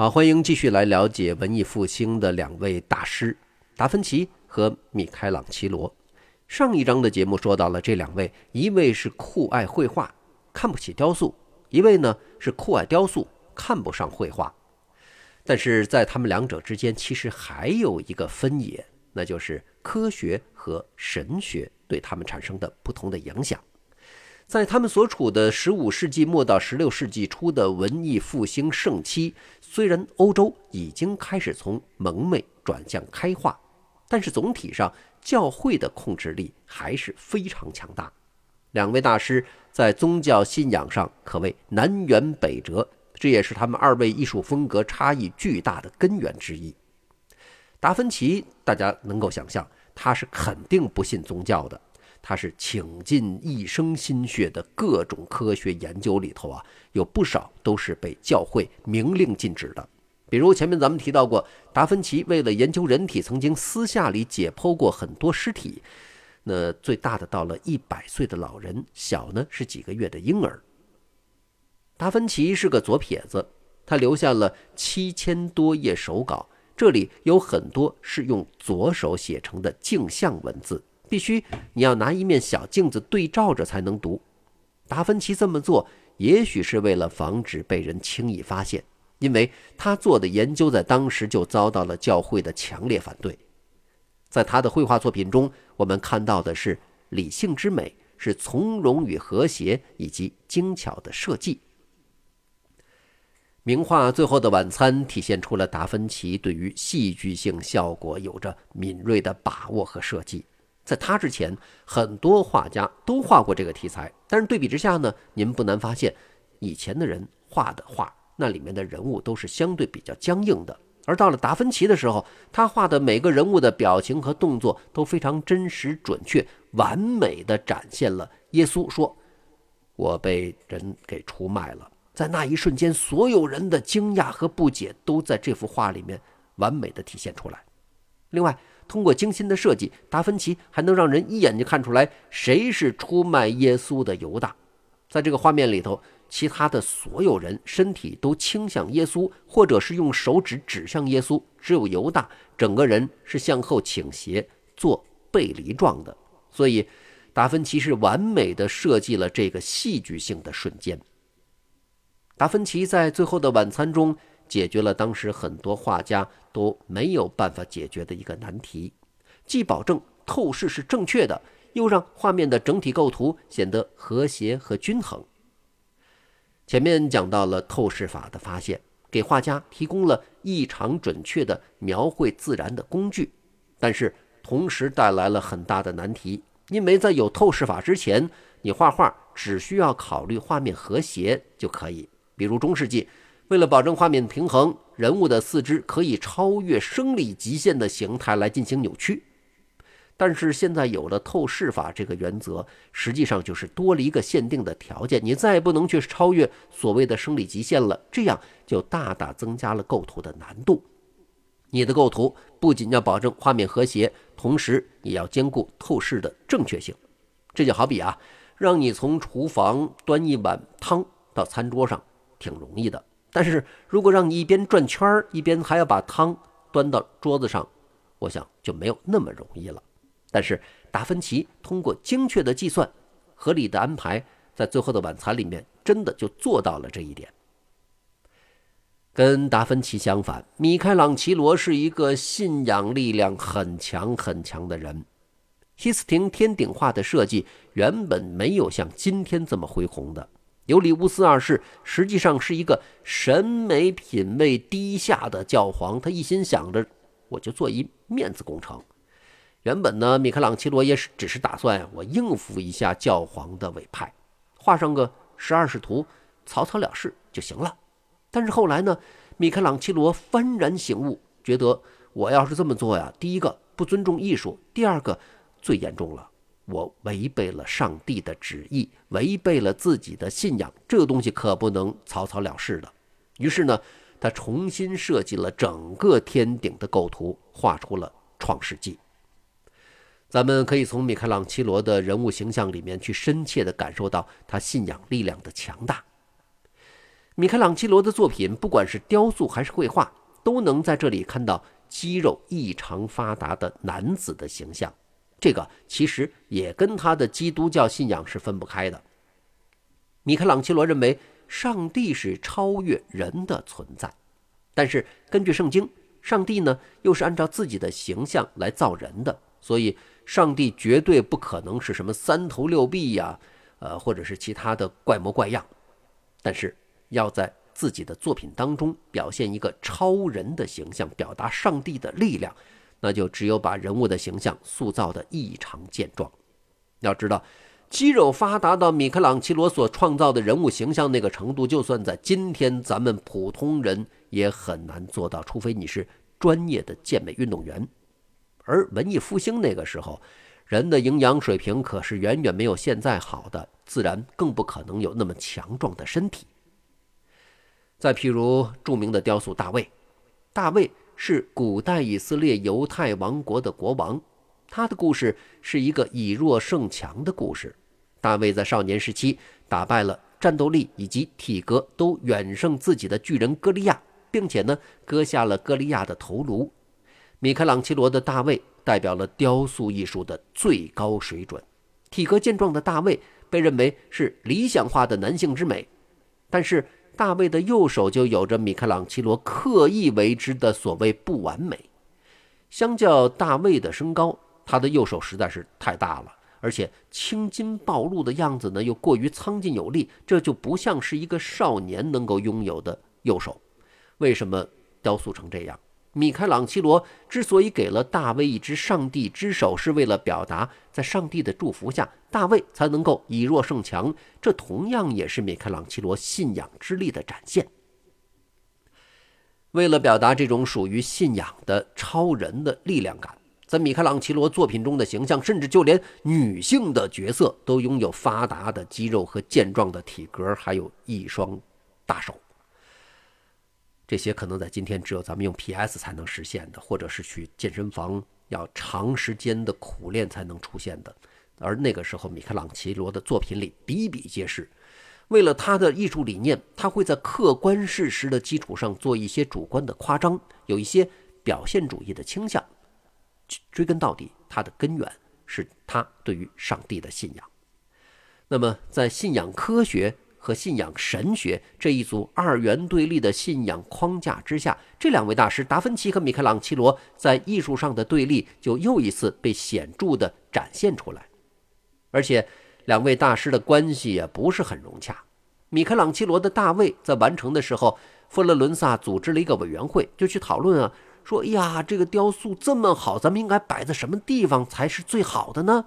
好，欢迎继续来了解文艺复兴的两位大师达芬奇和米开朗基罗。上一章的节目说到了这两位，一位是酷爱绘画，看不起雕塑；一位呢是酷爱雕塑，看不上绘画。但是在他们两者之间，其实还有一个分野，那就是科学和神学对他们产生的不同的影响。在他们所处的十五世纪末到十六世纪初的文艺复兴盛期，虽然欧洲已经开始从蒙昧转向开化，但是总体上教会的控制力还是非常强大。两位大师在宗教信仰上可谓南辕北辙，这也是他们二位艺术风格差异巨大的根源之一。达芬奇，大家能够想象，他是肯定不信宗教的。他是倾尽一生心血的各种科学研究里头啊，有不少都是被教会明令禁止的。比如前面咱们提到过，达芬奇为了研究人体，曾经私下里解剖过很多尸体。那最大的到了一百岁的老人，小呢是几个月的婴儿。达芬奇是个左撇子，他留下了七千多页手稿，这里有很多是用左手写成的镜像文字。必须你要拿一面小镜子对照着才能读。达芬奇这么做，也许是为了防止被人轻易发现，因为他做的研究在当时就遭到了教会的强烈反对。在他的绘画作品中，我们看到的是理性之美，是从容与和谐，以及精巧的设计。名画《最后的晚餐》体现出了达芬奇对于戏剧性效果有着敏锐的把握和设计。在他之前，很多画家都画过这个题材，但是对比之下呢，您不难发现，以前的人画的画，那里面的人物都是相对比较僵硬的，而到了达芬奇的时候，他画的每个人物的表情和动作都非常真实准确，完美的展现了耶稣说：“我被人给出卖了。”在那一瞬间，所有人的惊讶和不解都在这幅画里面完美的体现出来。另外，通过精心的设计，达芬奇还能让人一眼就看出来谁是出卖耶稣的犹大。在这个画面里头，其他的所有人身体都倾向耶稣，或者是用手指指向耶稣，只有犹大整个人是向后倾斜，做背离状的。所以，达芬奇是完美的设计了这个戏剧性的瞬间。达芬奇在《最后的晚餐》中。解决了当时很多画家都没有办法解决的一个难题，既保证透视是正确的，又让画面的整体构图显得和谐和均衡。前面讲到了透视法的发现，给画家提供了异常准确的描绘自然的工具，但是同时带来了很大的难题，因为在有透视法之前，你画画只需要考虑画面和谐就可以，比如中世纪。为了保证画面平衡，人物的四肢可以超越生理极限的形态来进行扭曲。但是现在有了透视法这个原则，实际上就是多了一个限定的条件，你再也不能去超越所谓的生理极限了。这样就大大增加了构图的难度。你的构图不仅要保证画面和谐，同时也要兼顾透视的正确性。这就好比啊，让你从厨房端一碗汤到餐桌上，挺容易的。但是如果让你一边转圈儿，一边还要把汤端到桌子上，我想就没有那么容易了。但是达芬奇通过精确的计算、合理的安排，在最后的晚餐里面，真的就做到了这一点。跟达芬奇相反，米开朗基罗是一个信仰力量很强很强的人。西斯廷天顶画的设计原本没有像今天这么恢宏的。尤里乌斯二世实际上是一个审美品味低下的教皇，他一心想着我就做一面子工程。原本呢，米开朗基罗也是只是打算我应付一下教皇的委派，画上个十二使徒，草草了事就行了。但是后来呢，米开朗基罗幡然醒悟，觉得我要是这么做呀，第一个不尊重艺术，第二个最严重了。我违背了上帝的旨意，违背了自己的信仰，这个东西可不能草草了事的。于是呢，他重新设计了整个天顶的构图，画出了《创世纪》。咱们可以从米开朗基罗的人物形象里面去深切地感受到他信仰力量的强大。米开朗基罗的作品，不管是雕塑还是绘画，都能在这里看到肌肉异常发达的男子的形象。这个其实也跟他的基督教信仰是分不开的。米开朗基罗认为上帝是超越人的存在，但是根据圣经，上帝呢又是按照自己的形象来造人的，所以上帝绝对不可能是什么三头六臂呀，呃，或者是其他的怪模怪样。但是要在自己的作品当中表现一个超人的形象，表达上帝的力量。那就只有把人物的形象塑造的异常健壮。要知道，肌肉发达到米开朗基罗所创造的人物形象那个程度，就算在今天咱们普通人也很难做到，除非你是专业的健美运动员。而文艺复兴那个时候，人的营养水平可是远远没有现在好的，自然更不可能有那么强壮的身体。再譬如著名的雕塑大卫，大卫。是古代以色列犹太王国的国王，他的故事是一个以弱胜强的故事。大卫在少年时期打败了战斗力以及体格都远胜自己的巨人歌利亚，并且呢割下了歌利亚的头颅。米开朗基罗的大卫代表了雕塑艺术的最高水准。体格健壮的大卫被认为是理想化的男性之美，但是。大卫的右手就有着米开朗基罗刻意为之的所谓不完美。相较大卫的身高，他的右手实在是太大了，而且青筋暴露的样子呢又过于苍劲有力，这就不像是一个少年能够拥有的右手。为什么雕塑成这样？米开朗基罗之所以给了大卫一只上帝之手，是为了表达，在上帝的祝福下，大卫才能够以弱胜强。这同样也是米开朗基罗信仰之力的展现。为了表达这种属于信仰的超人的力量感，在米开朗基罗作品中的形象，甚至就连女性的角色都拥有发达的肌肉和健壮的体格，还有一双大手。这些可能在今天只有咱们用 PS 才能实现的，或者是去健身房要长时间的苦练才能出现的。而那个时候，米开朗琪罗的作品里比比皆是。为了他的艺术理念，他会在客观事实的基础上做一些主观的夸张，有一些表现主义的倾向。追根到底，他的根源是他对于上帝的信仰。那么，在信仰科学。和信仰神学这一组二元对立的信仰框架之下，这两位大师达芬奇和米开朗基罗在艺术上的对立就又一次被显著地展现出来。而且，两位大师的关系也不是很融洽。米开朗基罗的大卫在完成的时候，佛罗伦萨组织了一个委员会，就去讨论啊，说：“哎呀，这个雕塑这么好，咱们应该摆在什么地方才是最好的呢？”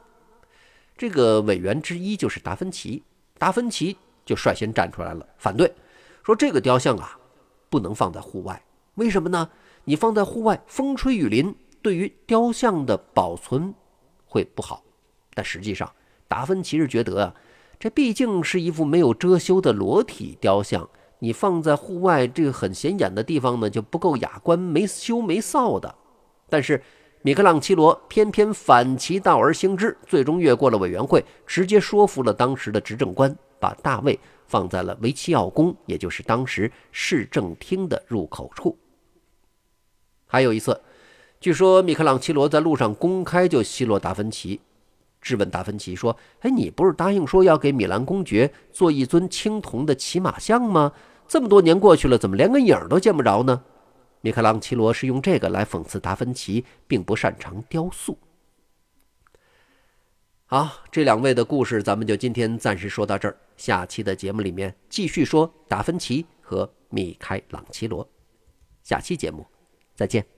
这个委员之一就是达芬奇，达芬奇。就率先站出来了，反对，说这个雕像啊，不能放在户外。为什么呢？你放在户外，风吹雨淋，对于雕像的保存会不好。但实际上，达芬奇是觉得啊，这毕竟是一幅没有遮羞的裸体雕像，你放在户外这个很显眼的地方呢，就不够雅观，没羞没臊的。但是米开朗基罗偏偏反其道而行之，最终越过了委员会，直接说服了当时的执政官。把大卫放在了维齐奥宫，也就是当时市政厅的入口处。还有一次，据说米开朗基罗在路上公开就奚落达芬奇，质问达芬奇说：“哎，你不是答应说要给米兰公爵做一尊青铜的骑马像吗？这么多年过去了，怎么连个影儿都见不着呢？”米开朗基罗是用这个来讽刺达芬奇并不擅长雕塑。啊，这两位的故事咱们就今天暂时说到这儿。下期的节目里面继续说达芬奇和米开朗基罗。下期节目再见。